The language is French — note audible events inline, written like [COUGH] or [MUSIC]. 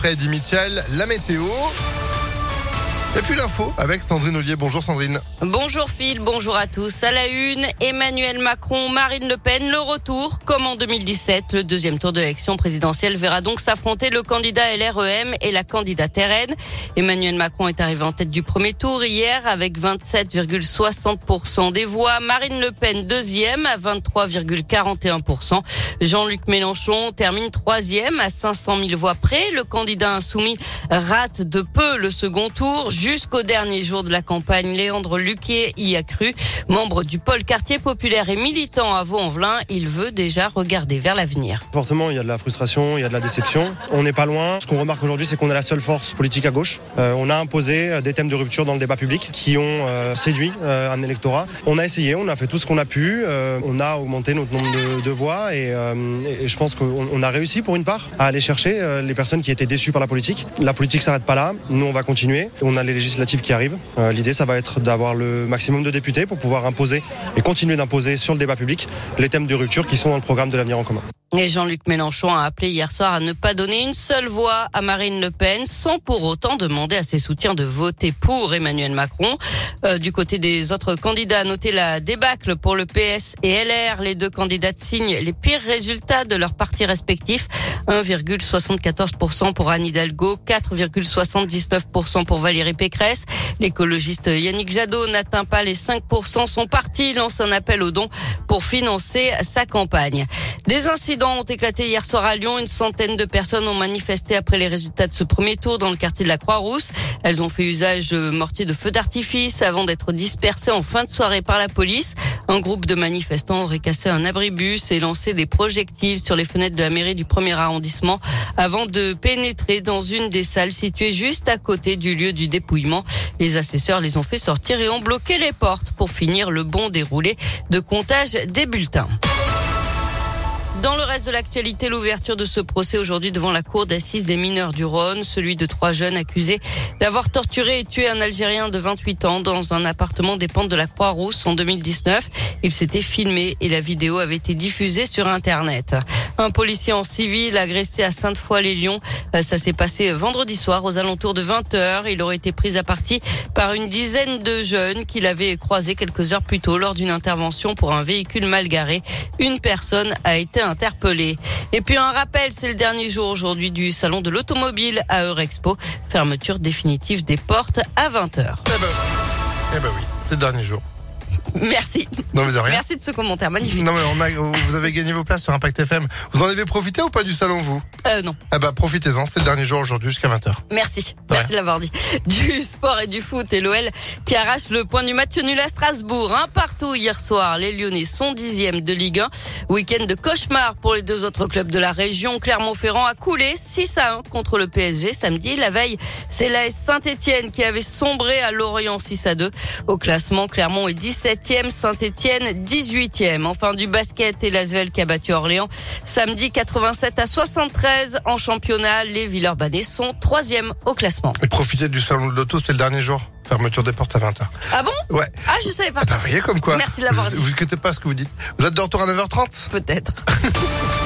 après, dit Mitchell, la météo. Et puis l'info avec Sandrine Ollier. Bonjour Sandrine. Bonjour Phil, bonjour à tous. À la une, Emmanuel Macron, Marine Le Pen, le retour. Comme en 2017, le deuxième tour de l'élection présidentielle verra donc s'affronter le candidat LREM et la candidate RN. Emmanuel Macron est arrivé en tête du premier tour hier avec 27,60% des voix. Marine Le Pen deuxième à 23,41%. Jean-Luc Mélenchon termine troisième à 500 000 voix près. Le candidat insoumis rate de peu le second tour jusqu'au dernier jour de la campagne. Léandre Luquier y a cru. Membre du pôle quartier populaire et militant à Vaux-en-Velin, il veut déjà regarder vers l'avenir. Fortement, il y a de la frustration, il y a de la déception. On n'est pas loin. Ce qu'on remarque aujourd'hui, c'est qu'on est la seule force politique à gauche. Euh, on a imposé euh, des thèmes de rupture dans le débat public qui ont euh, séduit euh, un électorat. On a essayé, on a fait tout ce qu'on a pu. Euh, on a augmenté notre nombre de, de voix et, euh, et je pense qu'on on a réussi pour une part à aller chercher les personnes qui étaient déçues par la politique. La politique s'arrête pas là. Nous, on va continuer. On a les législatives qui arrivent. Euh, L'idée, ça va être d'avoir le maximum de députés pour pouvoir imposer et continuer d'imposer sur le débat public les thèmes de rupture qui sont dans le programme de l'avenir en commun. Et Jean-Luc Mélenchon a appelé hier soir à ne pas donner une seule voix à Marine Le Pen sans pour autant demander à ses soutiens de voter pour Emmanuel Macron. Euh, du côté des autres candidats, notez la débâcle pour le PS et LR. Les deux candidates signent les pires résultats de leurs partis respectifs. 1,74% pour Anne Hidalgo, 4,79% pour Valérie Pécresse. L'écologiste Yannick Jadot n'atteint pas les 5%. Son parti lance un appel aux dons pour financer sa campagne. Des incidents ont éclaté hier soir à Lyon. Une centaine de personnes ont manifesté après les résultats de ce premier tour dans le quartier de la Croix-Rousse. Elles ont fait usage de mortiers de feu d'artifice avant d'être dispersées en fin de soirée par la police. Un groupe de manifestants aurait cassé un abribus et lancé des projectiles sur les fenêtres de la mairie du premier arrondissement avant de pénétrer dans une des salles situées juste à côté du lieu du dépouillement. Les assesseurs les ont fait sortir et ont bloqué les portes pour finir le bon déroulé de comptage des bulletins. Dans le reste de l'actualité, l'ouverture de ce procès aujourd'hui devant la cour d'assises des mineurs du Rhône, celui de trois jeunes accusés d'avoir torturé et tué un Algérien de 28 ans dans un appartement des pentes de la Croix-Rousse en 2019. Il s'était filmé et la vidéo avait été diffusée sur Internet. Un policier en civil agressé à Sainte-Foy-les-Lyons. Ça s'est passé vendredi soir aux alentours de 20 heures. Il aurait été pris à partie par une dizaine de jeunes qu'il avait croisés quelques heures plus tôt lors d'une intervention pour un véhicule mal garé. Une personne a été interpellée. Et puis un rappel, c'est le dernier jour aujourd'hui du salon de l'automobile à Eurexpo. Fermeture définitive des portes à 20 heures. Eh ben, eh ben oui, c'est le dernier jour. Merci. Non mais de rien. Merci de ce commentaire magnifique. Non mais on a, vous avez gagné vos places sur Impact FM. Vous en avez profité ou pas du salon vous? Euh, non. Eh ben profitez-en, c'est le dernier jour aujourd'hui jusqu'à 20h. Merci. Merci de l'avoir dit. [LAUGHS] Du sport et du foot et l'OL qui arrache le point du match nul à Strasbourg. Un partout hier soir. Les Lyonnais sont dixièmes de Ligue 1. Week-end de cauchemar pour les deux autres clubs de la région. Clermont-Ferrand a coulé 6 à 1 contre le PSG samedi. La veille, c'est l'AS Saint-Etienne qui avait sombré à Lorient 6 à 2. Au classement, Clermont est 17e, Saint-Etienne 18e. Enfin du basket et l'Asvel qui a battu Orléans samedi 87 à 73 en championnat. Les Villeurbanais sont 3e au classement. Et profitez du salon de l'auto, c'est le dernier jour. Fermeture des portes à 20h. Ah bon? Ouais. Ah, je savais pas. Ah bah, vous voyez comme quoi. Merci de l'avoir vous, dit. Vous écoutez pas ce que vous dites. Vous êtes de retour à 9h30 Peut-être. [LAUGHS]